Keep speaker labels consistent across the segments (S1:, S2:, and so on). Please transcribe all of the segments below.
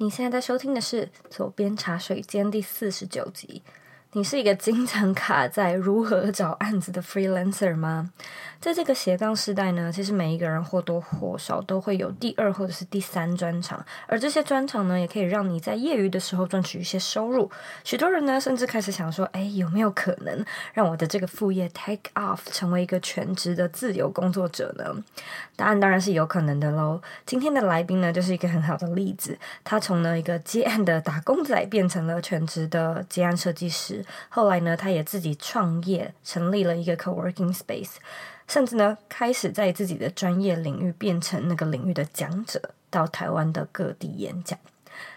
S1: 你现在在收听的是《左边茶水间》第四十九集。你是一个经常卡在如何找案子的 freelancer 吗？在这个斜杠时代呢，其实每一个人或多或少都会有第二或者是第三专长，而这些专长呢，也可以让你在业余的时候赚取一些收入。许多人呢，甚至开始想说：“哎，有没有可能让我的这个副业 take off，成为一个全职的自由工作者呢？”答案当然是有可能的喽。今天的来宾呢，就是一个很好的例子。他从呢一个接案的打工仔变成了全职的接案设计师。后来呢，他也自己创业，成立了一个 co-working space，甚至呢，开始在自己的专业领域变成那个领域的讲者，到台湾的各地演讲。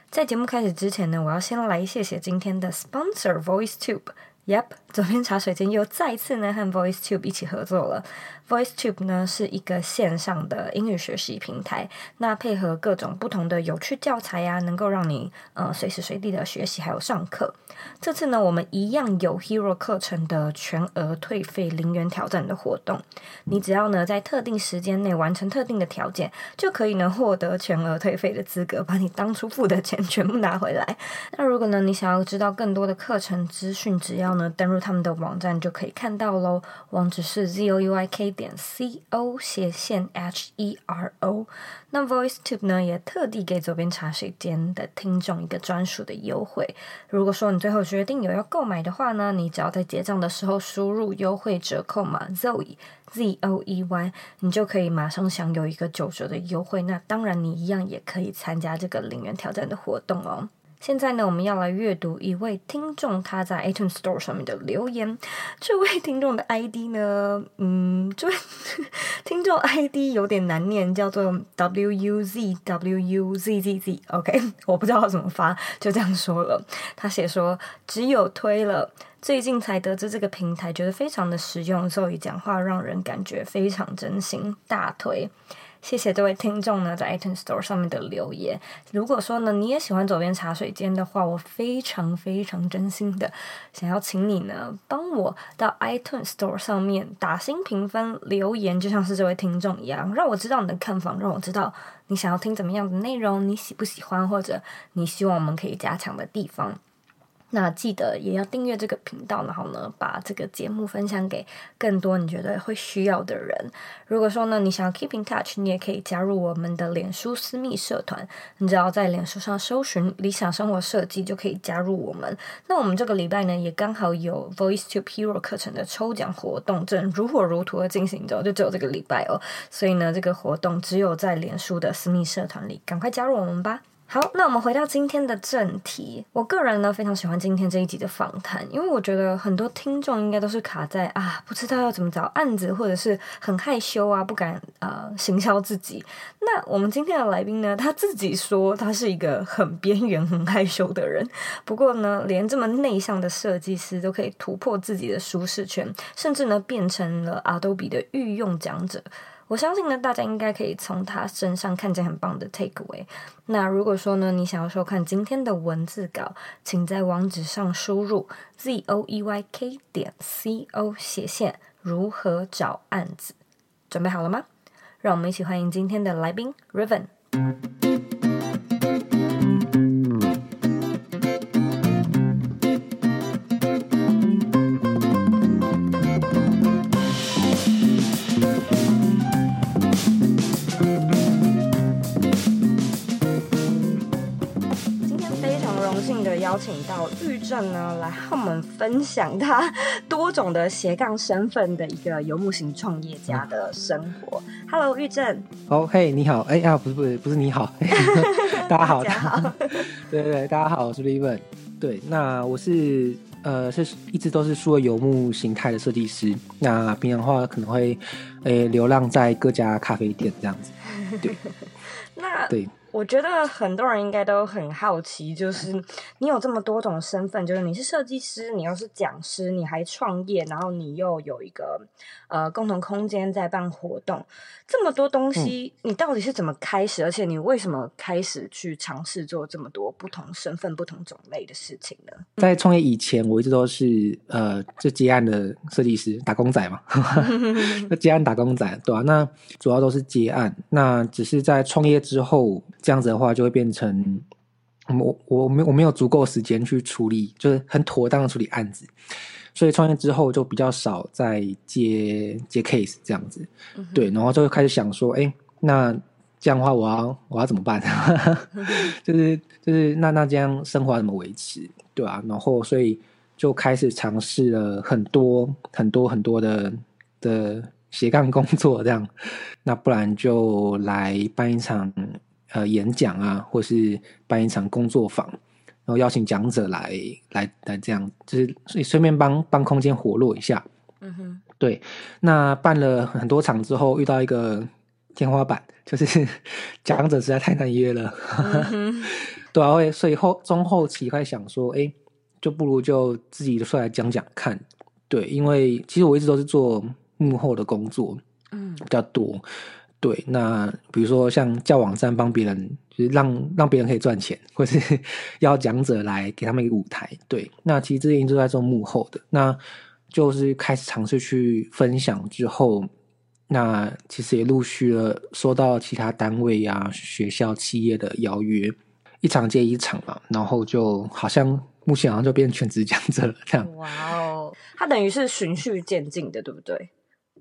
S1: 在节目开始之前呢，我要先来谢谢今天的 sponsor VoiceTube。Yep，左边茶水间又再次呢和 VoiceTube 一起合作了。VoiceTube 呢是一个线上的英语学习平台，那配合各种不同的有趣教材呀、啊，能够让你呃随时随地的学习还有上课。这次呢，我们一样有 Hero 课程的全额退费零元挑战的活动，你只要呢在特定时间内完成特定的条件，就可以呢获得全额退费的资格，把你当初付的钱全部拿回来。那如果呢你想要知道更多的课程资讯，只要呢登入他们的网站就可以看到喽，网址是 z o u i k 点 c o 斜线 h e r o，那 VoiceTube 呢也特地给左边茶水间的听众一个专属的优惠。如果说你最后决定有要购买的话呢，你只要在结账的时候输入优惠折扣码 Zoe Z O E Y，你就可以马上享有一个九折的优惠。那当然，你一样也可以参加这个零元挑战的活动哦。现在呢，我们要来阅读一位听众他在 iTunes Store 上面的留言。这位听众的 ID 呢，嗯，这位 听众 ID 有点难念，叫做 W U Z W U Z Z Z。OK，我不知道怎么发，就这样说了。他写说，只有推了，最近才得知这个平台，觉得非常的实用，所以讲话让人感觉非常真心，大推。谢谢这位听众呢，在 iTunes Store 上面的留言。如果说呢，你也喜欢左边茶水间的话，我非常非常真心的想要请你呢，帮我到 iTunes Store 上面打星评分留言，就像是这位听众一样，让我知道你的看法，让我知道你想要听怎么样的内容，你喜不喜欢，或者你希望我们可以加强的地方。那记得也要订阅这个频道，然后呢，把这个节目分享给更多你觉得会需要的人。如果说呢，你想要 keep in touch，你也可以加入我们的脸书私密社团。你只要在脸书上搜寻“理想生活设计”，就可以加入我们。那我们这个礼拜呢，也刚好有 Voice to Hero 课程的抽奖活动，正如火如荼的进行着，就只有这个礼拜哦。所以呢，这个活动只有在脸书的私密社团里，赶快加入我们吧。好，那我们回到今天的正题。我个人呢，非常喜欢今天这一集的访谈，因为我觉得很多听众应该都是卡在啊，不知道要怎么找案子，或者是很害羞啊，不敢呃行销自己。那我们今天的来宾呢，他自己说他是一个很边缘、很害羞的人。不过呢，连这么内向的设计师都可以突破自己的舒适圈，甚至呢，变成了 Adobe 的御用讲者。我相信呢，大家应该可以从他身上看见很棒的 takeaway。那如果说呢，你想要收看今天的文字稿，请在网址上输入 z o e y k 点 c o 斜线如何找案子。准备好了吗？让我们一起欢迎今天的来宾 Riven。邀请到昱正呢，来和我们分享他多种的斜杠身份的一个游牧型创业家的生活。Hello，玉正。哦，嘿，你好。哎呀，不是，不是，不是你好。大家好，大家好。对对对，大家好，我是 Liven。对，那我是呃，是一直都是数位游牧形态的设计师。那平常的话可能会诶流浪在各家咖啡店这样子。对。那对。我觉得很多人应该都很好奇，就是你有这么多种身份，就是你是设计师，你又是讲师，你还创业，然后你又有一个呃共同空间在办活动，这么多东西，你到底是怎么开始？嗯、而且你为什么开始去尝试做这么多不同身份、不同种类的事情呢？在创业以前，我一直都是呃，就接案的设计师，打工仔嘛，接案打工仔，对吧、啊？那主要都是接案，那只是在创业之后。这样子的话，就会变成
S2: 我我没我没有足够时间去处理，就是很妥当的处理案子，所以创业之后就比较少再接接 case 这样子，嗯、对，然后就开始想说，哎，那这样的话我要我要怎么办？就是就是那那这样生活要怎么维持？对啊，然后所以就开始尝试了很多很多很多的的斜杠工作，这样，那不然就来办一场。呃，演讲啊，或是办一场工作坊，然后邀请讲者来来来，这样就是所以顺便帮帮空间活络一下。嗯哼，对。那办了很多场之后，遇到一个天花板，就是 讲者实在太难约了。对啊，所以后中后期开始想说，哎，就不如就自己出来讲讲看。对，因为其实我一直都是做幕后的工作，嗯，比较多。对，那比如说像叫网站帮别人，就是让让别人可以赚钱，或是 邀讲者来给他们一个舞台。对，那其实之前都在做幕后的，那就是开始尝试去分享之后，那其实也陆续了收到其他单位啊、学校、企业的邀约，一场接一场嘛，然后就好像目前好像就变成全职讲者了这样。
S1: 哇哦，它等于是循序渐进的，对不对？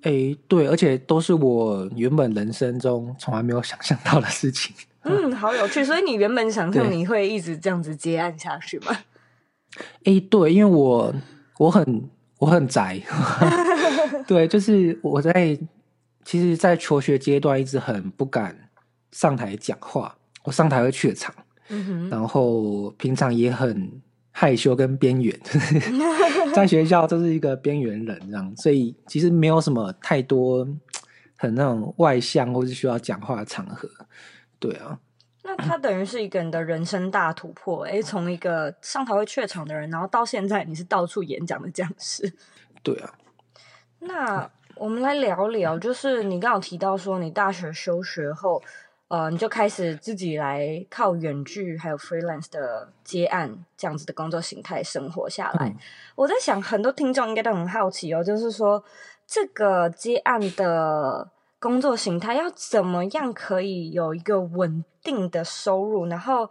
S2: 哎，对，而且都是我原本人生中从来没有想象到的事情。
S1: 嗯，好有趣。所以你原本想象你会一直这样子接案下去吗？
S2: 哎，对，因为我我很我很宅，对，就是我在其实，在求学阶段一直很不敢上台讲话，我上台会怯场，嗯哼，然后平常也很。害羞跟边缘，在学校就是一个边缘人这样，所以其实没有什么太多很那种外向或是需要讲话的场合。对啊，
S1: 那他等于是一个人的人生大突破，哎，从一个上台会怯场的人，然后到现在你是到处演讲的讲师。
S2: 对啊，
S1: 那我们来聊聊，就是你刚刚有提到说你大学休学后。呃，你就开始自己来靠远距还有 freelance 的接案这样子的工作形态生活下来。嗯、我在想，很多听众应该都很好奇哦，就是说这个接案的工作形态要怎么样可以有一个稳定的收入，然后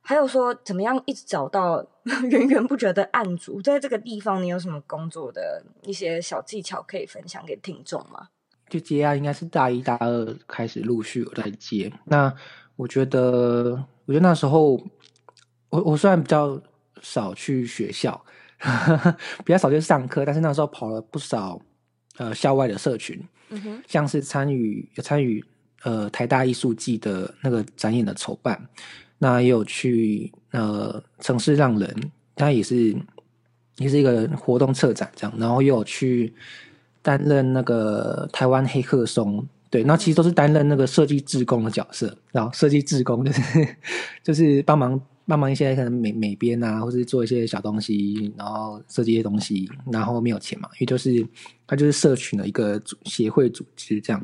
S1: 还有说怎么样一直找到 源源不绝的案主，在这个地方你有什么工作的一些小技巧可以分享给听众吗？
S2: 就接啊，应该是大一、大二开始陆续有在接。那我觉得，我觉得那时候，我我虽然比较少去学校，呵 呵比较少去上课，但是那时候跑了不少呃校外的社群，像是参与有参与呃台大艺术季的那个展演的筹办，那也有去呃城市让人，他也是也是一个活动策展这样，然后又有去。担任那个台湾黑客松，对，那其实都是担任那个设计志工的角色，然后设计志工就是 就是帮忙帮忙一些可能美美编啊，或是做一些小东西，然后设计一些东西，然后没有钱嘛，因为就是他就是社群的一个组协会组织这样。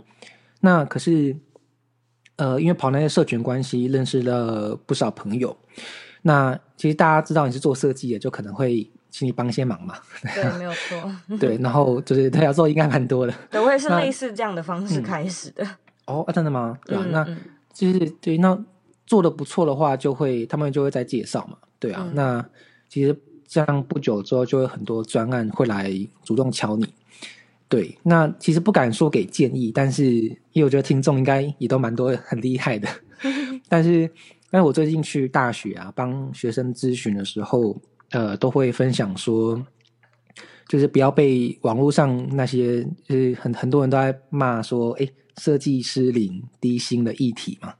S2: 那可是呃，因为跑那些社群关系，认识了不少朋友。那其实大家知道你是做设计的，就可能会。请你帮些忙嘛？
S1: 对，没有错。
S2: 对，然后就是他要做应该蛮多的。
S1: 对，我也是类似这样的方式开始的。
S2: 嗯、哦、啊，真的吗？对啊，嗯、那就是对，那做的不错的话，就会他们就会再介绍嘛。对啊，嗯、那其实这样不久之后，就会很多专案会来主动敲你。对，那其实不敢说给建议，但是因为我觉得听众应该也都蛮多很厉害的。但是，但是我最近去大学啊，帮学生咨询的时候。呃，都会分享说，就是不要被网络上那些，就是很很多人都在骂说，哎，设计师领低薪的议题嘛，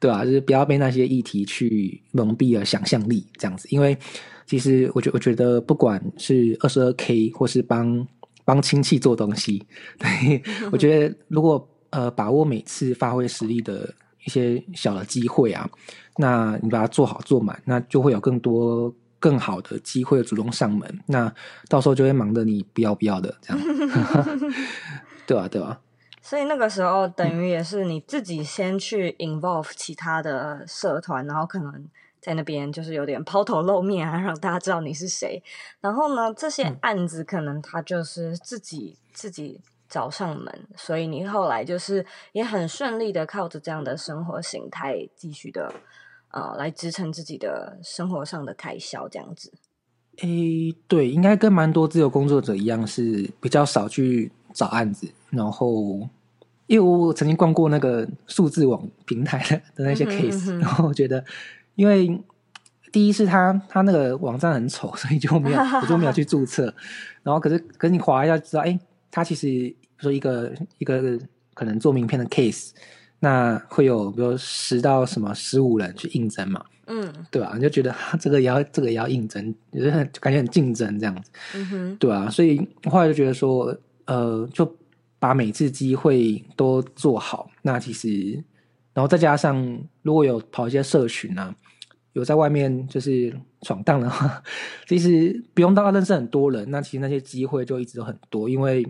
S2: 对吧？就是不要被那些议题去蒙蔽了想象力，这样子。因为其实我觉我觉得，不管是二十二 K 或是帮帮亲戚做东西，对，我觉得如果呃把握每次发挥实力的一些小的机会啊，那你把它做好做满，那就会有更多。更好的机会主动上门，那到时候就会忙得你不要不要的这样，对吧？对吧？
S1: 所以那个时候等于也是你自己先去 involve 其他的社团，然后可能在那边就是有点抛头露面啊，让大家知道你是谁。然后呢，这些案子可能他就是自己自己找上门，所以你后来就是也很顺利的靠着这样的生活形态继续的。呃来支撑自己的生活上的开销这样子。
S2: 诶，对，应该跟蛮多自由工作者一样，是比较少去找案子。然后，因为我曾经逛过那个数字网平台的那些 case，、嗯、哼哼然后我觉得，因为第一是他他那个网站很丑，所以就没有我就没有去注册。然后可是可是你划一下就知道，哎，他其实比如说一个一个可能做名片的 case，那会有比如十到什么十五人去应征嘛。嗯，对吧、啊？你就觉得这个也要，这个也要应征，就是感觉很竞争这样子。嗯哼，对啊，所以后来就觉得说，呃，就把每次机会都做好。那其实，然后再加上如果有跑一些社群啊，有在外面就是闯荡的话，其实不用到认识很多人，那其实那些机会就一直都很多，因为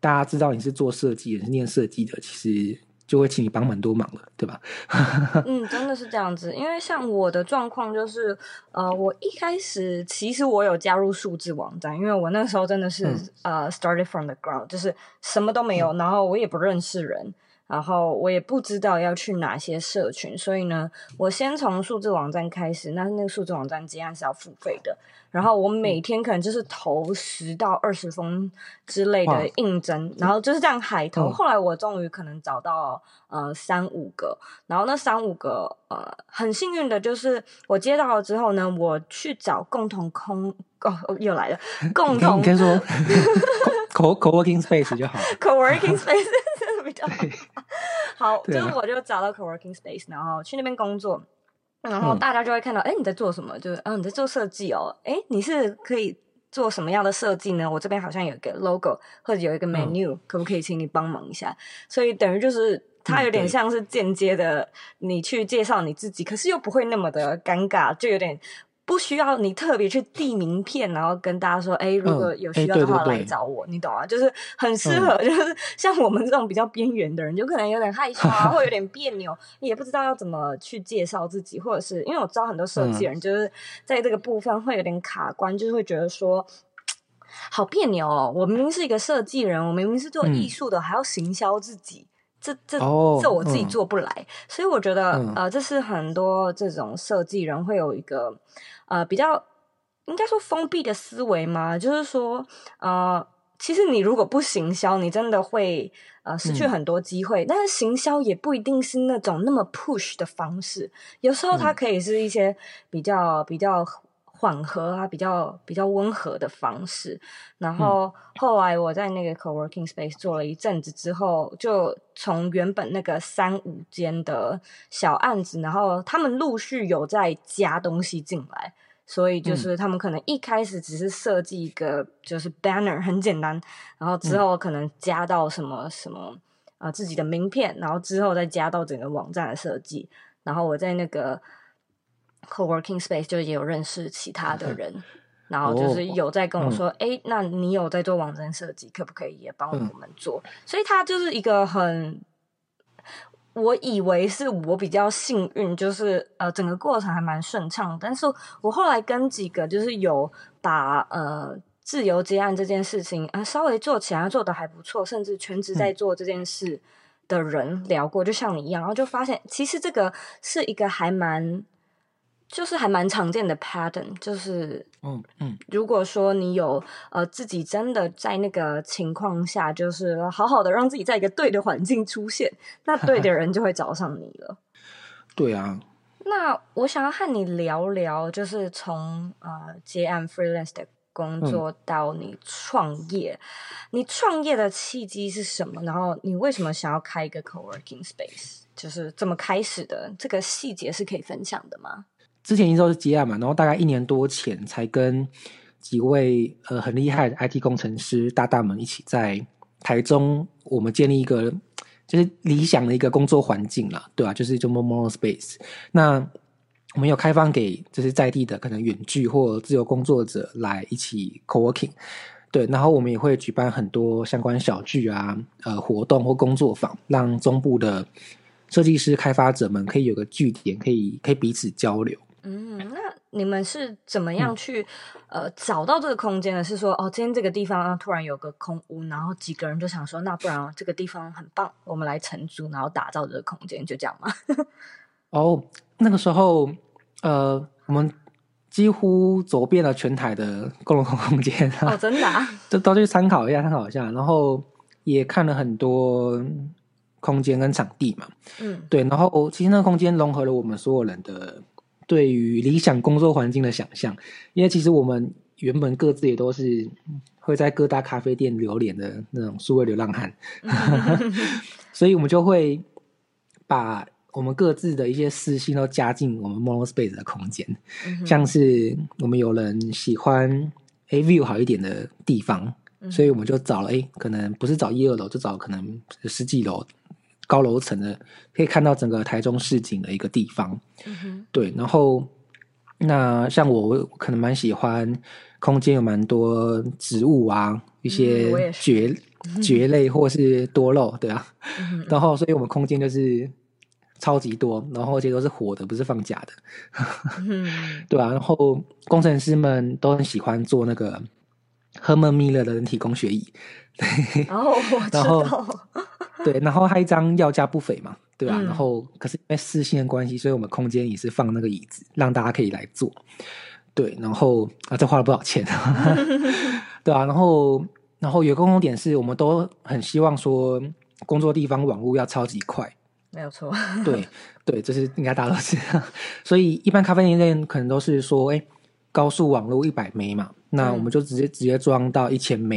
S2: 大家知道你是做设计也，是念设计的，其实。就会请你帮蛮多忙了，对吧？
S1: 嗯，真的是这样子。因为像我的状况就是，呃，我一开始其实我有加入数字网站，因为我那时候真的是、嗯、呃，started from the ground，就是什么都没有，嗯、然后我也不认识人。然后我也不知道要去哪些社群，所以呢，我先从数字网站开始。那那个数字网站接案是要付费的。然后我每天可能就是投十到二十封之类的应征，然后就是这样海投。后来我终于可能找到呃三五个，然后那三五个呃很幸运的就是我接到了之后呢，我去找共同空哦又来了 共同，
S2: 你可以说 co co-working space 就好
S1: ，co-working space。好，就是我就找到 co-working space，然后去那边工作，然后大家就会看到，哎、嗯，你在做什么？就是，嗯、啊，你在做设计哦，哎，你是可以做什么样的设计呢？我这边好像有一个 logo 或者有一个 menu，、嗯、可不可以请你帮忙一下？所以等于就是它有点像是间接的，你去介绍你自己，可是又不会那么的尴尬，就有点。不需要你特别去递名片，然后跟大家说，哎，如果有需要的话来找我，你懂啊？就是很适合，就是像我们这种比较边缘的人，就可能有点害羞啊，或有点别扭，也不知道要怎么去介绍自己，或者是因为我知道很多设计人就是在这个部分会有点卡关，就是会觉得说，好别扭哦，我明明是一个设计人，我明明是做艺术的，还要行销自己。这这这我自己做不来，嗯、所以我觉得、嗯、呃，这是很多这种设计人会有一个呃比较应该说封闭的思维嘛，就是说呃，其实你如果不行销，你真的会呃失去很多机会。嗯、但是行销也不一定是那种那么 push 的方式，有时候它可以是一些比较比较。缓和啊，比较比较温和的方式。然后后来我在那个 co-working space 做了一阵子之后，就从原本那个三五间的小案子，然后他们陆续有在加东西进来，所以就是他们可能一开始只是设计一个就是 banner 很简单，然后之后可能加到什么什么啊、呃、自己的名片，然后之后再加到整个网站的设计，然后我在那个。Co-working space 就也有认识其他的人，然后就是有在跟我说，哎、哦嗯，那你有在做网站设计，可不可以也帮我们做？嗯、所以他就是一个很，我以为是我比较幸运，就是呃整个过程还蛮顺畅。但是我后来跟几个就是有把呃自由接案这件事情啊、呃、稍微做起来做的还不错，甚至全职在做这件事的人聊过，嗯、就像你一样，然后就发现其实这个是一个还蛮。就是还蛮常见的 pattern，就是嗯嗯，如果说你有呃自己真的在那个情况下，就是好好的让自己在一个对的环境出现，那对的人就会找上你了。
S2: 对啊。
S1: 那我想要和你聊聊，就是从呃接案 freelance 的工作到你创业，嗯、你创业的契机是什么？然后你为什么想要开一个 co-working space？就是怎么开始的？这个细节是可以分享的吗？
S2: 之前一直都是接案嘛，然后大概一年多前才跟几位呃很厉害的 IT 工程师大大们一起在台中，我们建立一个就是理想的一个工作环境啦，对吧、啊？就是就 Momo Space。那我们有开放给就是在地的可能远距或自由工作者来一起 Co-working，对。然后我们也会举办很多相关小聚啊、呃活动或工作坊，让中部的设计师开发者们可以有个据点，可以可以彼此交流。
S1: 嗯，那你们是怎么样去、嗯、呃找到这个空间的？是说哦，今天这个地方、啊、突然有个空屋，然后几个人就想说，那不然这个地方很棒，我们来承租，然后打造这个空间，就这样吗？
S2: 哦，那个时候呃，我们几乎走遍了全台的共融空间
S1: 哦，真的啊，
S2: 就 都去参考一下，参考一下，然后也看了很多空间跟场地嘛，
S1: 嗯，
S2: 对，然后其实那个空间融合了我们所有人的对于理想工作环境的想象，因为其实我们原本各自也都是会在各大咖啡店流连的那种数位流浪汉，所以我们就会把我们各自的一些私心都加进我们 Monospace 的空间，嗯、像是我们有人喜欢 A view 好一点的地方，嗯、所以我们就找了哎，可能不是找一二楼，就找可能十几楼高楼层的，可以看到整个台中市景的一个地方。嗯、对，然后那像我，我可能蛮喜欢空间有蛮多植物啊，一些蕨蕨类或是多肉，对啊，嗯、然后所以我们空间就是。超级多，然后这些都是活的，不是放假的，嗯、对啊，然后工程师们都很喜欢做那个 Herman Miller 的人体工学椅，对，
S1: 哦、我知道。
S2: 然后 对，然后还一张要价不菲嘛，对吧、啊？嗯、然后可是因为私信的关系，所以我们空间也是放那个椅子，让大家可以来坐。对，然后啊，这花了不少钱，对啊，然后然后有个共同点是我们都很希望说，工作地方网络要超级快。
S1: 没有错，
S2: 对对，这是应该大家都知道。所以一般咖啡店可能都是说，哎，高速网络一百枚嘛，那我们就直接、嗯、直接装到一千 M，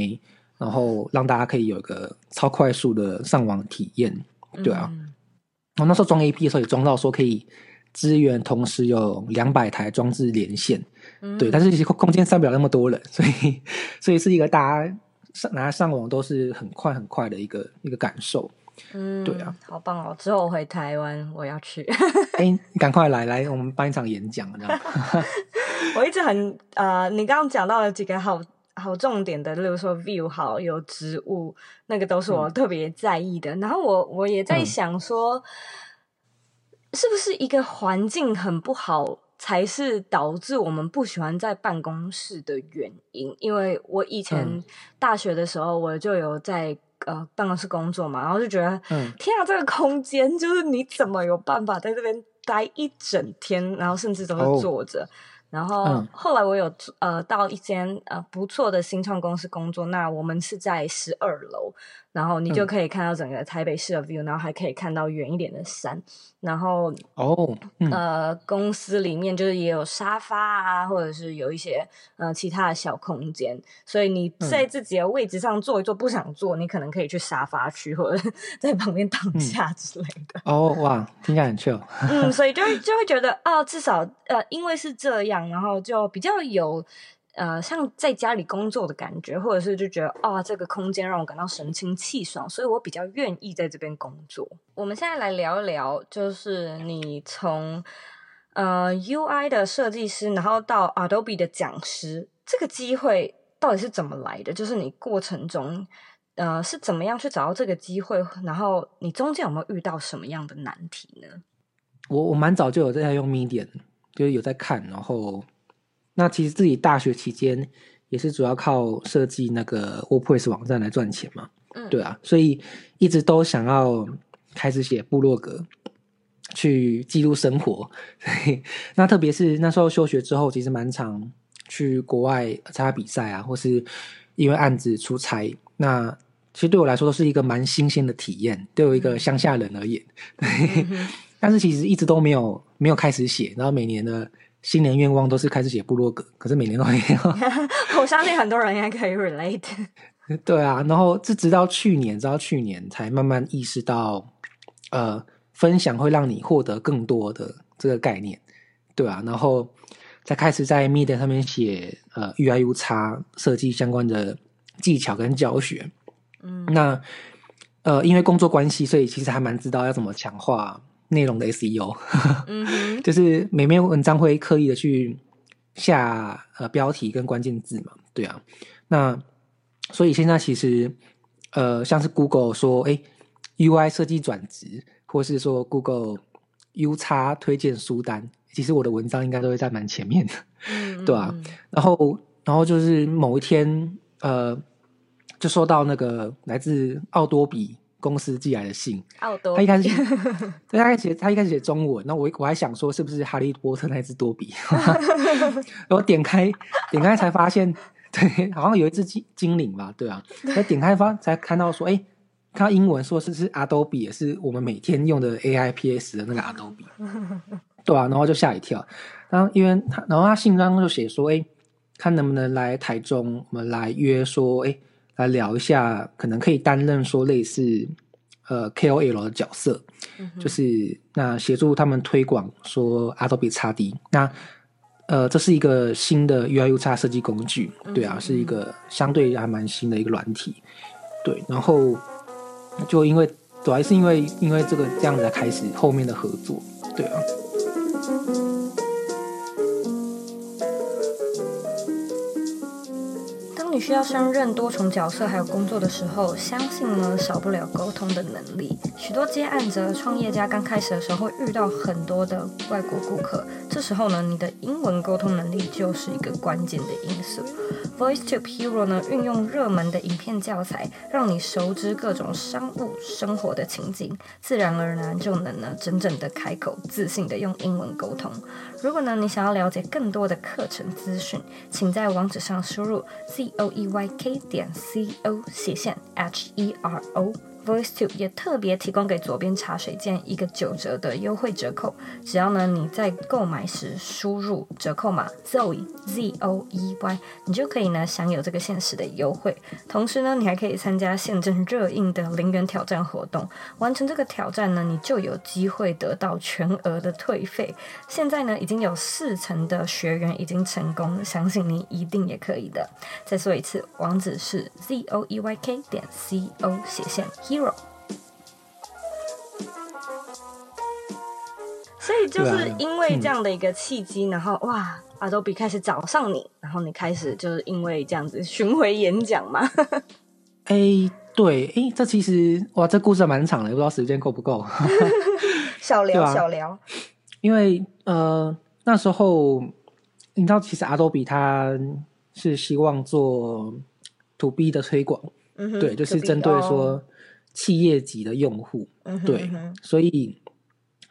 S2: 然后让大家可以有一个超快速的上网体验，对啊。嗯、然后那时候装 AP 的时候也装到说可以支援同时有两百台装置连线，嗯、对，但是其实空间塞不了那么多人，所以 所以是一个大家上拿上网都是很快很快的一个一个感受。
S1: 嗯，
S2: 对啊，
S1: 好棒哦！之后我回台湾，我要去。
S2: 哎、欸，你赶快来来，我们办一场演讲，这样。
S1: 我一直很呃，你刚刚讲到了几个好好重点的，例如说 view 好，有植物，那个都是我特别在意的。嗯、然后我我也在想说，嗯、是不是一个环境很不好，才是导致我们不喜欢在办公室的原因？因为我以前大学的时候，我就有在。呃，办公室工作嘛，然后就觉得，嗯、天啊，这个空间就是你怎么有办法在这边待一整天，然后甚至都是坐着。哦、然后后来我有呃到一间呃不错的新创公司工作，那我们是在十二楼。然后你就可以看到整个台北市的 view，、嗯、然后还可以看到远一点的山。然后
S2: 哦，嗯、
S1: 呃，公司里面就是也有沙发啊，或者是有一些呃其他的小空间。所以你在自己的位置上坐一坐，不想坐，你可能可以去沙发区或者在旁边躺下之类的。
S2: 嗯、哦哇，听起来很 chill。
S1: 嗯，所以就会 就会觉得哦，至少呃，因为是这样，然后就比较有。呃，像在家里工作的感觉，或者是就觉得啊、这个空间让我感到神清气爽，所以我比较愿意在这边工作。我们现在来聊一聊，就是你从呃 UI 的设计师，然后到 Adobe 的讲师，这个机会到底是怎么来的？就是你过程中呃是怎么样去找到这个机会，然后你中间有没有遇到什么样的难题呢？
S2: 我我蛮早就有在用 Medium，就是有在看，然后。那其实自己大学期间也是主要靠设计那个 WordPress 网站来赚钱嘛，嗯，对啊，所以一直都想要开始写部落格，去记录生活。那特别是那时候休学之后，其实蛮常去国外参加比赛啊，或是因为案子出差。那其实对我来说都是一个蛮新鲜的体验，对我一个乡下人而言。但是其实一直都没有没有开始写，然后每年的。新年愿望都是开始写部落格，可是每年都没有。
S1: 我相信很多人应该可以 relate。
S2: 对啊，然后是直到去年，直到去年才慢慢意识到，呃，分享会让你获得更多的这个概念，对啊，然后才开始在 Medium 上面写呃 UI/UX 设计相关的技巧跟教学。嗯，那呃，因为工作关系，所以其实还蛮知道要怎么强化。内容的 SEO，就是每篇文章会刻意的去下呃标题跟关键字嘛，对啊，那所以现在其实呃像是 Google 说哎 UI 设计转职，或是说 Google UX 推荐书单，其实我的文章应该都会在蛮前面的，对啊，然后然后就是某一天呃就收到那个来自奥多比公司寄来的信。
S1: 奥多，
S2: 他一开始，对，他一开始写，他一开始写中文，那我我还想说是不是哈利波特那只多比，然后点开点开才发现，对，好像有一只精精灵吧，对啊，那点开发才看到说，哎，看到英文说是是 Adobe，也是我们每天用的 AIPS 的那个 Adobe，对啊，然后就吓一跳，然后因为他，然后他信当中就写说，哎，看能不能来台中，我们来约说，哎。来聊一下，可能可以担任说类似呃 KOL 的角色，嗯、就是那协助他们推广说 Adobe XD。那呃，这是一个新的 UI/UX 设计工具，对啊，嗯、是一个相对还蛮新的一个软体。对，然后就因为主要是因为因为这个这样子开始后面的合作，对啊。
S1: 你需要胜任多重角色还有工作的时候，相信呢少不了沟通的能力。许多接案者、创业家刚开始的时候会遇到很多的外国顾客，这时候呢，你的英文沟通能力就是一个关键的因素。VoiceTube Hero 呢，运用热门的影片教材，让你熟知各种商务生活的情景，自然而然就能呢真正的开口，自信的用英文沟通。如果呢你想要了解更多的课程资讯，请在网址上输入 z o e y k 点 c o 斜线 h e r o。VoiceTube 也特别提供给左边茶水间一个九折的优惠折扣，只要呢你在购买时输入折扣码 Zoe Z O E Y，你就可以呢享有这个限时的优惠。同时呢，你还可以参加现正热映的零元挑战活动，完成这个挑战呢，你就有机会得到全额的退费。现在呢，已经有四成的学员已经成功，相信你一定也可以的。再说一次，网址是 Z O E Y K 点 C O 斜线。所以就是因为这样的一个契机，然后哇，Adobe 开始找上你，然后你开始就是因为这样子巡回演讲嘛。
S2: 哎、欸，对，哎、欸，这其实哇，这故事蛮长的，不知道时间够不够。
S1: 小聊，啊、小聊。
S2: 因为呃，那时候你知道，其实 Adobe 它是希望做 To B 的推广，嗯、对，就是针对说。企业级的用户，嗯、哼对，所以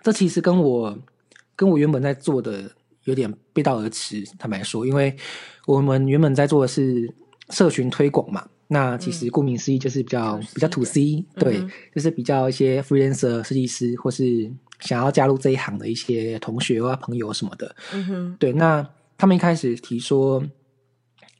S2: 这其实跟我跟我原本在做的有点背道而驰。坦白说，因为我们原本在做的是社群推广嘛，那其实顾名思义就是比较、嗯、比较 to C，对，嗯、就是比较一些 freelancer 设计师或是想要加入这一行的一些同学啊朋友什么的，嗯哼，对，那他们一开始提说，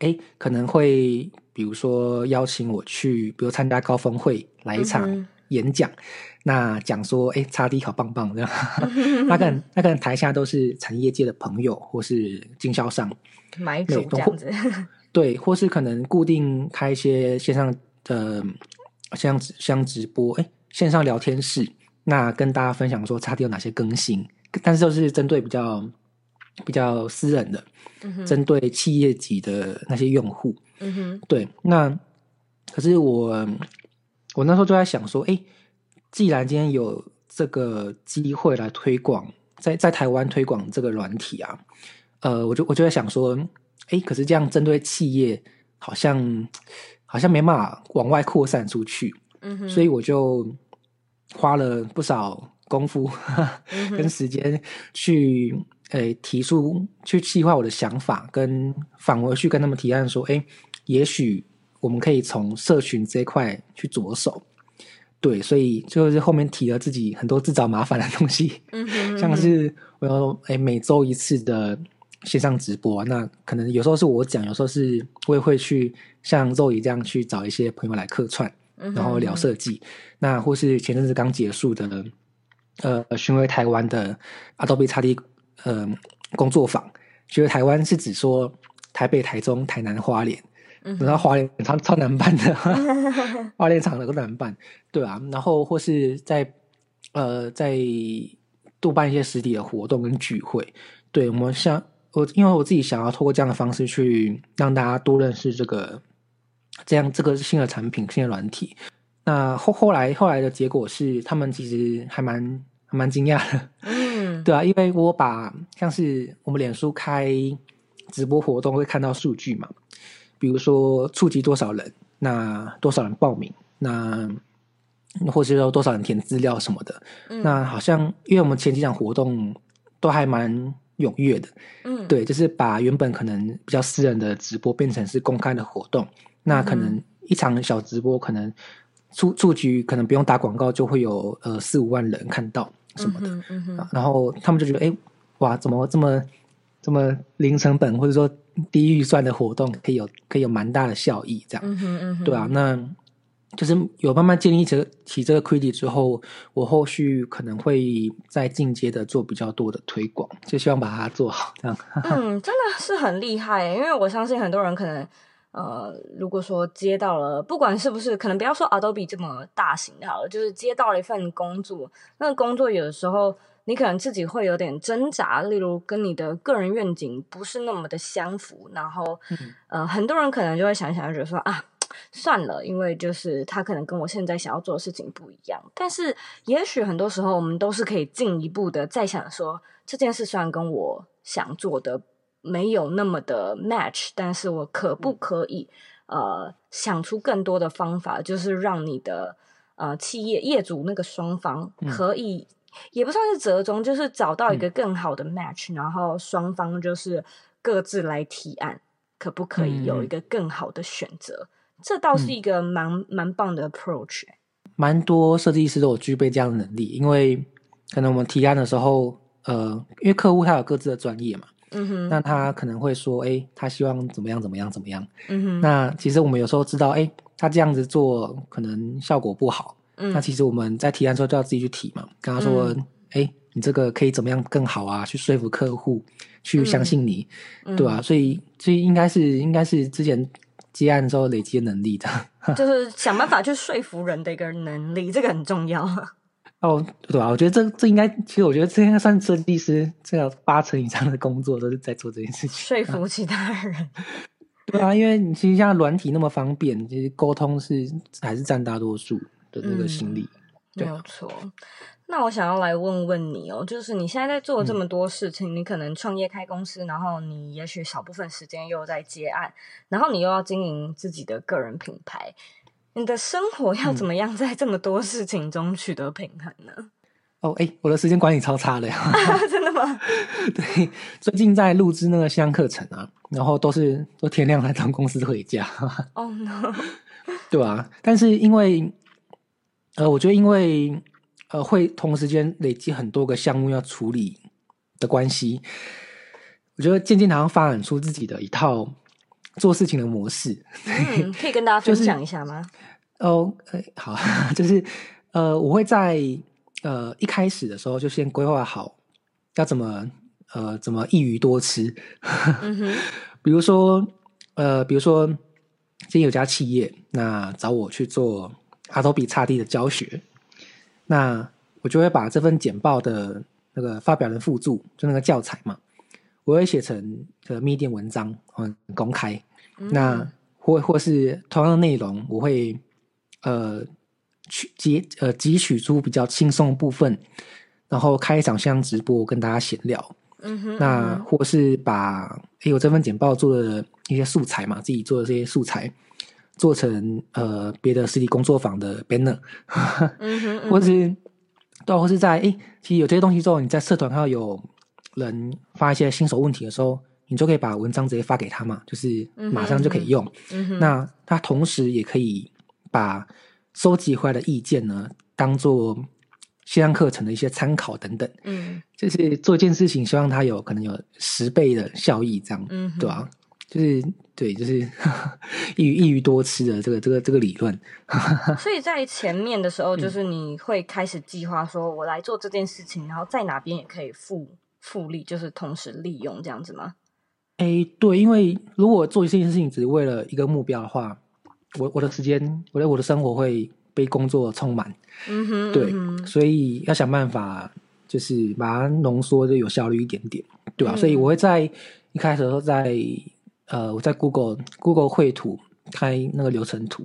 S2: 哎，可能会。比如说邀请我去，比如参加高峰会来一场演讲，嗯、那讲说，哎，XD 好棒棒这样，嗯、哼那可能那可能台下都是产业界的朋友或是经销商。
S1: 买主这样子，
S2: 对，或是可能固定开一些线上的线上直播，哎，线上聊天室，那跟大家分享说 XD 有哪些更新，但是都是针对比较比较私人的，针对企业级的那些用户。嗯哼，对，那可是我我那时候就在想说，哎，既然今天有这个机会来推广，在在台湾推广这个软体啊，呃，我就我就在想说，哎，可是这样针对企业，好像好像没办法往外扩散出去，嗯哼，所以我就花了不少功夫跟时间去。诶，提出去计划我的想法，跟返回去跟他们提案说，诶，也许我们可以从社群这一块去着手。对，所以就是后面提了自己很多自找麻烦的东西，嗯哼嗯哼，像是我要诶每周一次的线上直播，那可能有时候是我讲，有时候是我也会去像肉姨这样去找一些朋友来客串，然后聊设计。嗯哼嗯哼，那或是前阵子刚结束的，呃，巡回台湾的 Adobe XD。呃，工作坊，巡回台湾是指说台北、台中、台南、花莲，然后、嗯、哼花莲超超难办的，花莲场的都难办，对啊，然后或是在呃在多办一些实体的活动跟聚会，对我们像我，因为我自己想要透过这样的方式去让大家多认识这个这样这个新的产品、新的软体。那后后来后来的结果是，他们其实还蛮还蛮惊讶的。对啊，因为我把像是我们脸书开直播活动会看到数据嘛，比如说触及多少人，那多少人报名，那或是说多少人填资料什么的。
S1: 嗯、
S2: 那好像因为我们前几场活动都还蛮踊跃的，
S1: 嗯，
S2: 对，就是把原本可能比较私人的直播变成是公开的活动。那可能一场小直播，可能出出局，可能不用打广告就会有呃四五万人看到什么的。
S1: 嗯嗯嗯、
S2: 然后他们就觉得，哎，哇，怎么这么这么零成本或者说低预算的活动，可以有可以有蛮大的效益，这样，
S1: 嗯嗯、
S2: 对啊，那就是有慢慢建立起起这个 credit 之后，我后续可能会再进阶的做比较多的推广，就希望把它做好，这样。
S1: 嗯，真的是很厉害，因为我相信很多人可能。呃，如果说接到了，不管是不是，可能不要说 Adobe 这么大型的好了，就是接到了一份工作，那个工作有的时候你可能自己会有点挣扎，例如跟你的个人愿景不是那么的相符，然后，嗯、呃，很多人可能就会想想，就觉得说啊，算了，因为就是他可能跟我现在想要做的事情不一样。但是，也许很多时候我们都是可以进一步的再想说，这件事虽然跟我想做的。没有那么的 match，但是我可不可以、嗯、呃想出更多的方法，就是让你的呃企业业主那个双方可以、嗯、也不算是折中，就是找到一个更好的 match，、嗯、然后双方就是各自来提案，可不可以有一个更好的选择？嗯、这倒是一个蛮、嗯、蛮棒的 approach。
S2: 蛮多设计师都有具备这样的能力，因为可能我们提案的时候，呃，因为客户他有各自的专业嘛。嗯哼，那他可能会说，哎、欸，他希望怎么样怎么样怎么样。嗯哼，那其实我们有时候知道，哎、欸，他这样子做可能效果不好。嗯，那其实我们在提案的时候就要自己去提嘛，跟他说，哎、你这个可以怎么样更好啊？去说服客户，去相信你，嗯、对吧、啊？所以，所以应该是应该是之前接案的时候累积的能力的，
S1: 就是想办法去说服人的一个能力，这个很重要。
S2: 哦，对啊，我觉得这这应该，其实我觉得这应该算设计师这个八成以上的工作都是在做这件事情，
S1: 说服其他人。啊
S2: 对啊，因为你其实像软体那么方便，其实沟通是还是占大多数的那个心理。
S1: 嗯、没有错。那我想要来问问你哦，就是你现在在做这么多事情，嗯、你可能创业开公司，然后你也许少部分时间又在接案，然后你又要经营自己的个人品牌。你的生活要怎么样在这么多事情中取得平衡呢？嗯、
S2: 哦，哎，我的时间管理超差的呀！
S1: 真的吗？
S2: 对，最近在录制那个线上课程啊，然后都是都天亮才从公司回家。
S1: 哦、oh, no！
S2: 对啊，但是因为呃，我觉得因为呃，会同时间累积很多个项目要处理的关系，我觉得渐渐好像发展出自己的一套。做事情的模式，
S1: 嗯，可以跟大家分享一下吗？
S2: 就是、哦，好，就是呃，我会在呃一开始的时候就先规划好要怎么呃怎么一鱼多吃，嗯，比如说呃，比如说今天有家企业那找我去做 Adobe XD 的教学，那我就会把这份简报的那个发表人附注，就那个教材嘛。我会写成个 Medium 文章，嗯，公开。嗯、那或或是同样的内容，我会呃取截呃汲取出比较轻松的部分，然后开一场线上直播跟大家闲聊。嗯哼。那或是把诶我这份简报做的一些素材嘛，自己做的这些素材做成呃别的实体工作坊的 banner。嗯哼。嗯或是对，或是在诶其实有这些东西之后，你在社团上有。人发一些新手问题的时候，你就可以把文章直接发给他嘛，就是马上就可以用。嗯嗯、那他同时也可以把收集回来的意见呢，当做线上课程的一些参考等等。嗯，就是做一件事情，希望他有可能有十倍的效益，这样，嗯、对吧、啊？就是对，就是 一鱼一鱼多吃的这个这个这个理论。
S1: 所以在前面的时候，就是你会开始计划说，我来做这件事情，然后在哪边也可以复。复利就是同时利用这样子吗？
S2: 哎、欸，对，因为如果做一件事情只是为了一个目标的话，我我的时间，我的我的生活会被工作充满。嗯哼，对，嗯、所以要想办法，就是把它浓缩的有效率一点点，对吧、啊？嗯、所以我会在一开始的时候在呃，我在 Google Google 绘图开那个流程图，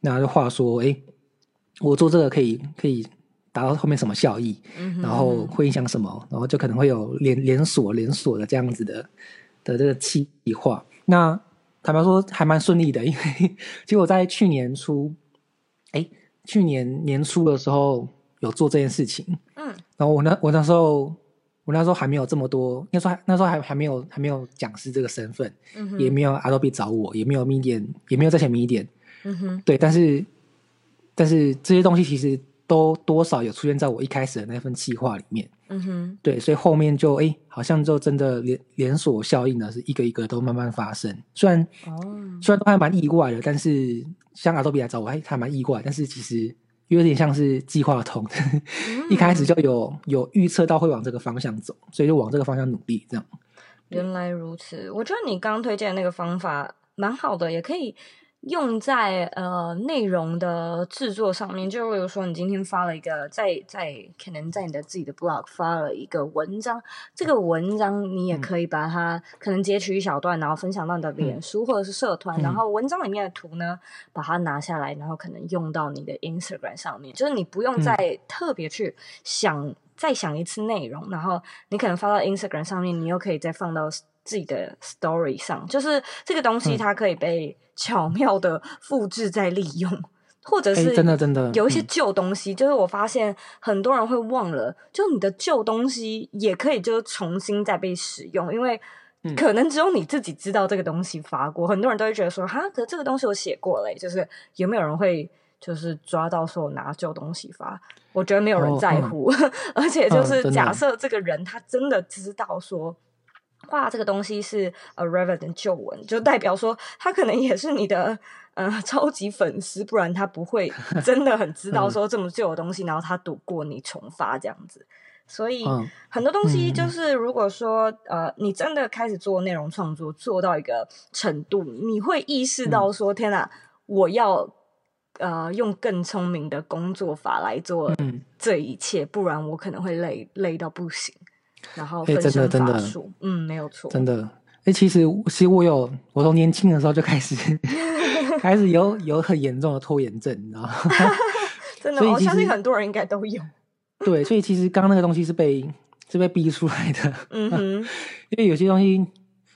S2: 那就话说，哎、欸，我做这个可以可以。达到后面什么效益，嗯、然后会影响什么，然后就可能会有连连锁连锁的这样子的的这个企划。那坦白说还蛮顺利的，因为其实我在去年初，哎，去年年初的时候有做这件事情，
S1: 嗯，
S2: 然后我那我那时候我那时候还没有这么多，那时候还那时候还还没有还没有讲师这个身份，
S1: 嗯，
S2: 也没有 Adobe 找我，也没有 Medium，也没有在线 Medium，
S1: 嗯哼，
S2: 对，但是但是这些东西其实都多少有出现在我一开始的那份计划里面。
S1: 嗯哼，
S2: 对，所以后面就哎，好像就真的连连锁效应呢，是一个一个都慢慢发生。虽然
S1: 哦，
S2: 虽然都还蛮意外的，但是像 Adobe 来找我，还还蛮意外。但是其实有点像是计划通，嗯、一开始就有有预测到会往这个方向走，所以就往这个方向努力。这样。
S1: 原来如此，我觉得你刚刚推荐的那个方法蛮好的，也可以。用在呃内容的制作上面，就比如说你今天发了一个，在在可能在你的自己的 blog 发了一个文章，这个文章你也可以把它可能截取一小段，然后分享到你的脸书或者是社团，嗯、然后文章里面的图呢，把它拿下来，然后可能用到你的 Instagram 上面，就是你不用再特别去想、嗯、再想一次内容，然后你可能发到 Instagram 上面，你又可以再放到。自己的 story 上，就是这个东西，它可以被巧妙的复制再利用，嗯、或者是真的真的有一些旧东西，就是我发现很多人会忘了，就你的旧东西也可以就是重新再被使用，因为可能只有你自己知道这个东西发过，很多人都会觉得说，哈，可是这个东西我写过嘞，就是有没有人会就是抓到说我拿旧东西发？我觉得没有人在乎，哦嗯、而且就是假设这个人他真的知道说。画这个东西是呃 relevant 旧文，就代表说他可能也是你的呃超级粉丝，不然他不会 真的很知道说这么旧的东西，然后他读过你重发这样子。所以很多东西就是，如果说呃你真的开始做内容创作，做到一个程度，你会意识到说天哪，我要呃用更聪明的工作法来做这一切，不然我可能会累累到不行。然后分身乏术，嗯，没有错，
S2: 真的。哎，其实其实我有，我从年轻的时候就开始 开始有有很严重的拖延症，你知道吗？
S1: 真的，我相信很多人应该都有。
S2: 对，所以其实刚刚那个东西是被是被逼出来的。嗯哼，因为有些东西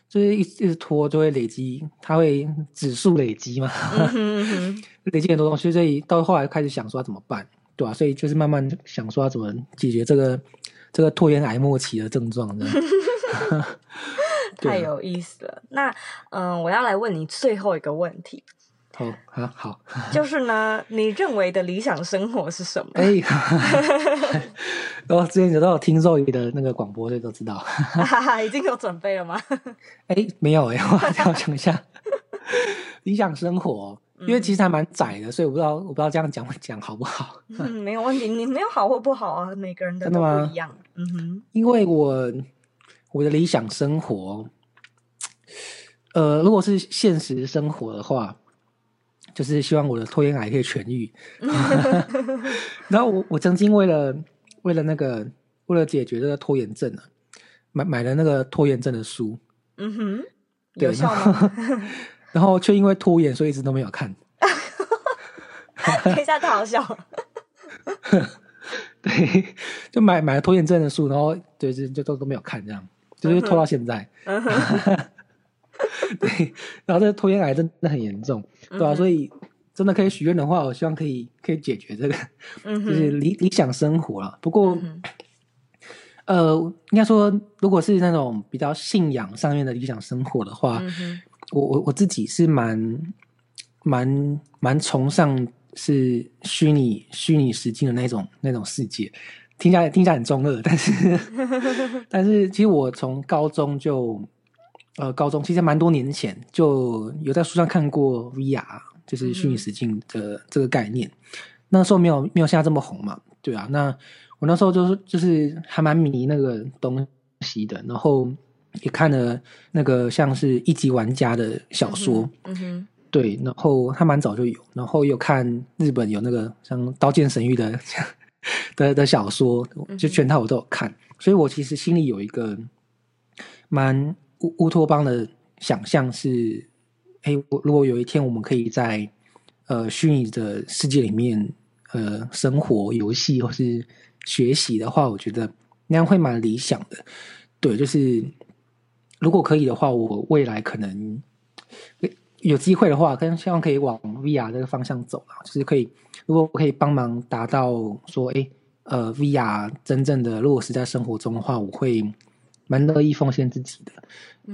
S2: 就是一一直拖就会累积，它会指数累积嘛，嗯哼，累积很多东西，所以到后来开始想说要怎么办，对吧？所以就是慢慢想说要怎么解决这个。这个拖延癌末期的症状呢，
S1: 太有意思了。那嗯、呃，我要来问你最后一个问题。
S2: 好啊，好，
S1: 就是呢，你认为的理想生活是什么？
S2: 哎，我之前有都有听肉姨的那个广播，所以都知道。
S1: 已经有准备了吗？
S2: 哎，没有哎，我还要想一下。理想生活。因为其实还蛮窄的，所以我不知道，我不知道这样讲讲好不好。
S1: 嗯，没有问题，你没有好或不好啊，每个人的都不一样。嗯哼，
S2: 因为我我的理想生活，呃，如果是现实生活的话，就是希望我的拖延癌可以痊愈。然后我我曾经为了为了那个为了解决这个拖延症啊，买买了那个拖延症的书。
S1: 嗯哼，有效吗？
S2: 然后却因为拖延，所以一直都没有看。
S1: 等一下，太好笑了。
S2: 对，就买买了拖延症的书，然后对，就就都都没有看，这样就是拖到现在。对，然后这个拖延癌真的很严重，对吧、啊？所以真的可以许愿的话，我希望可以可以解决这个，就是理理想生活了。不过，呃，应该说，如果是那种比较信仰上面的理想生活的话。我我我自己是蛮蛮蛮崇尚是虚拟虚拟实境的那种那种世界，听起来听起来很中二，但是 但是其实我从高中就呃高中其实蛮多年前就有在书上看过 VR，就是虚拟实境的这个概念。嗯、那时候没有没有现在这么红嘛，对啊。那我那时候就是就是还蛮迷那个东西的，然后。也看了那个像是一级玩家的小说，嗯哼，对，然后他蛮早就有，然后又看日本有那个像《刀剑神域》的的的小说，就全套我都有看，所以我其实心里有一个蛮乌乌托邦的想象是，哎，我如果有一天我们可以在呃虚拟的世界里面呃生活、游戏或是学习的话，我觉得那样会蛮理想的，对，就是。如果可以的话，我未来可能有机会的话，跟希望可以往 VR 这个方向走啊，就是可以，如果我可以帮忙达到说，哎，呃，VR 真正的落实在生活中的话，我会蛮乐意奉献自己的。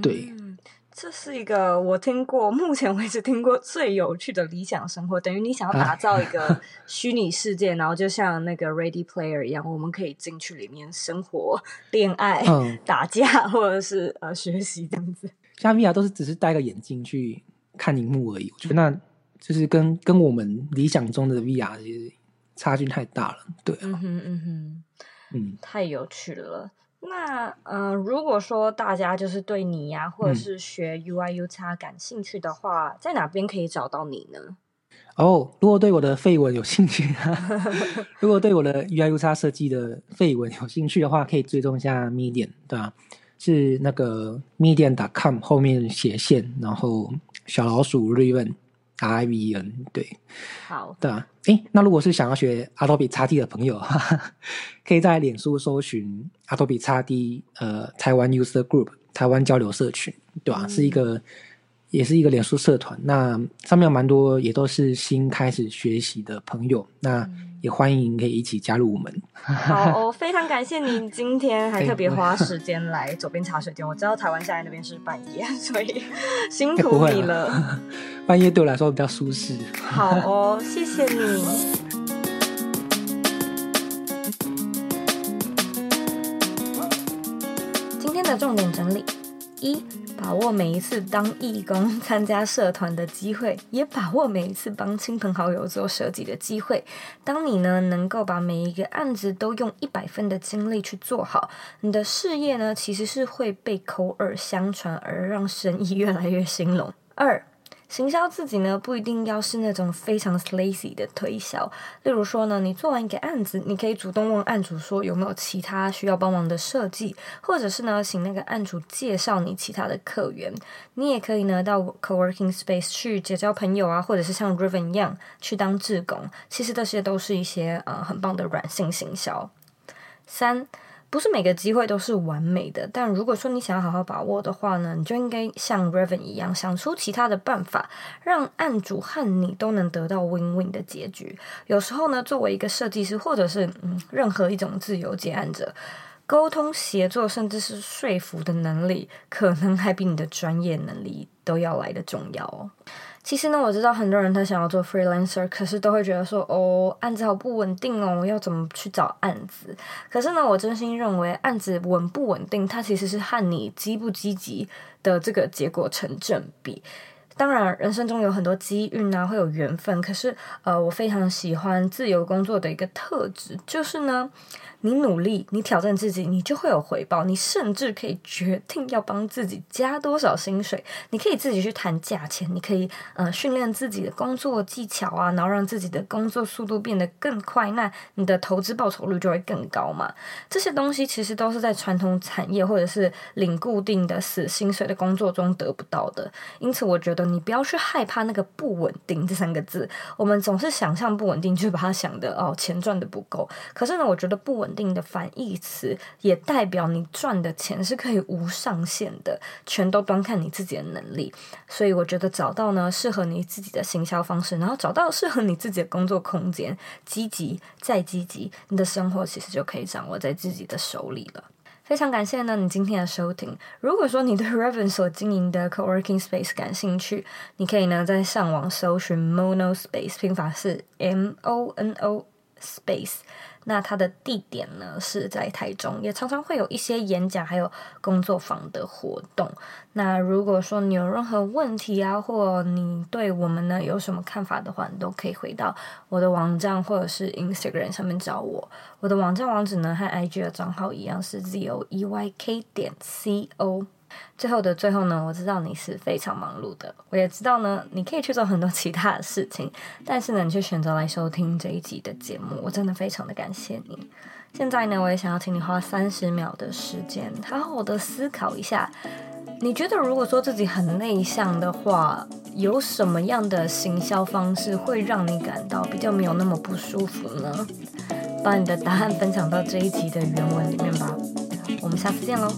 S2: 对，
S1: 嗯，这是一个我听过目前为止听过最有趣的理想生活，等于你想要打造一个虚拟世界，啊、然后就像那个 Ready Player 一样，我们可以进去里面生活、恋爱、嗯、打架，或者是呃学习这样子。
S2: 像 VR 都是只是戴个眼镜去。看荧幕而已，我觉得那就是跟跟我们理想中的 VR 其实差距太大了，对、啊。
S1: 嗯哼嗯哼，嗯，太有趣了。那呃，如果说大家就是对你呀、啊，或者是学 UI/UX 感兴趣的话，嗯、在哪边可以找到你呢？
S2: 哦，如果对我的废文有兴趣，如果对我的 UI/UX 设计的废文有兴趣的话，可以追踪一下 Medium，对吧、啊？是那个 Medium.com 后面斜线，然后。小老鼠 Riven I V N 对，
S1: 好，
S2: 对啊，诶，那如果是想要学 Adobe XD 的朋友，哈哈，可以在脸书搜寻 Adobe XD 呃台湾 User Group 台湾交流社群，对吧、啊？是一个。也是一个脸书社团，那上面有蛮多也都是新开始学习的朋友，那也欢迎可以一起加入我们。
S1: 好、哦，非常感谢你今天还特别 花时间来左边茶水间。我知道台湾现在那边是半夜，所以 辛苦你了。
S2: 欸、半夜对我来说比较舒适。
S1: 好哦，谢谢你。今天的重点整理一。把握每一次当义工、参加社团的机会，也把握每一次帮亲朋好友做设计的机会。当你呢能够把每一个案子都用一百分的精力去做好，你的事业呢其实是会被口耳相传，而让生意越来越兴隆。二。行销自己呢，不一定要是那种非常 slazy 的推销。例如说呢，你做完一个案子，你可以主动问案主说有没有其他需要帮忙的设计，或者是呢，请那个案主介绍你其他的客源。你也可以呢，到 coworking space 去结交朋友啊，或者是像 Riven 一样去当志工。其实这些都是一些呃很棒的软性行销。三。不是每个机会都是完美的，但如果说你想要好好把握的话呢，你就应该像 Raven 一样，想出其他的办法，让案主和你都能得到 win-win 的结局。有时候呢，作为一个设计师，或者是嗯任何一种自由接案者，沟通、协作，甚至是说服的能力，可能还比你的专业能力都要来得重要哦。其实呢，我知道很多人他想要做 freelancer，可是都会觉得说，哦，案子好不稳定哦，要怎么去找案子？可是呢，我真心认为案子稳不稳定，它其实是和你积不积极的这个结果成正比。当然，人生中有很多机遇啊，会有缘分。可是，呃，我非常喜欢自由工作的一个特质，就是呢。你努力，你挑战自己，你就会有回报。你甚至可以决定要帮自己加多少薪水，你可以自己去谈价钱，你可以呃训练自己的工作技巧啊，然后让自己的工作速度变得更快，那你的投资报酬率就会更高嘛。这些东西其实都是在传统产业或者是领固定的死薪水的工作中得不到的。因此，我觉得你不要去害怕那个不稳定这三个字。我们总是想象不稳定，就把它想的哦钱赚的不够。可是呢，我觉得不稳。定的反义词也代表你赚的钱是可以无上限的，全都端看你自己的能力。所以我觉得找到呢适合你自己的行销方式，然后找到适合你自己的工作空间，积极再积极，你的生活其实就可以掌握在自己的手里了。非常感谢呢你今天的收听。如果说你对 Raven 所经营的 Co-working Space 感兴趣，你可以呢在上网搜寻 Mono Space，拼法是 M O N O Space。那它的地点呢是在台中，也常常会有一些演讲还有工作坊的活动。那如果说你有任何问题啊，或你对我们呢有什么看法的话，你都可以回到我的网站或者是 Instagram 上面找我。我的网站网址呢和 IG 的账号一样是 zoeyk 点 co。最后的最后呢，我知道你是非常忙碌的，我也知道呢，你可以去做很多 其他的事情，但是呢，你却选择来收听这一集的节目，我真的非常的感谢你。现在呢，我也想要请你花三十秒的时间，好好的思考一下，你觉得如果说自己很内向的话，有什么样的行销方式会让你感到比较没有那么不舒服呢？把你的答案分享到这一集的原文里面吧。我们下次见喽。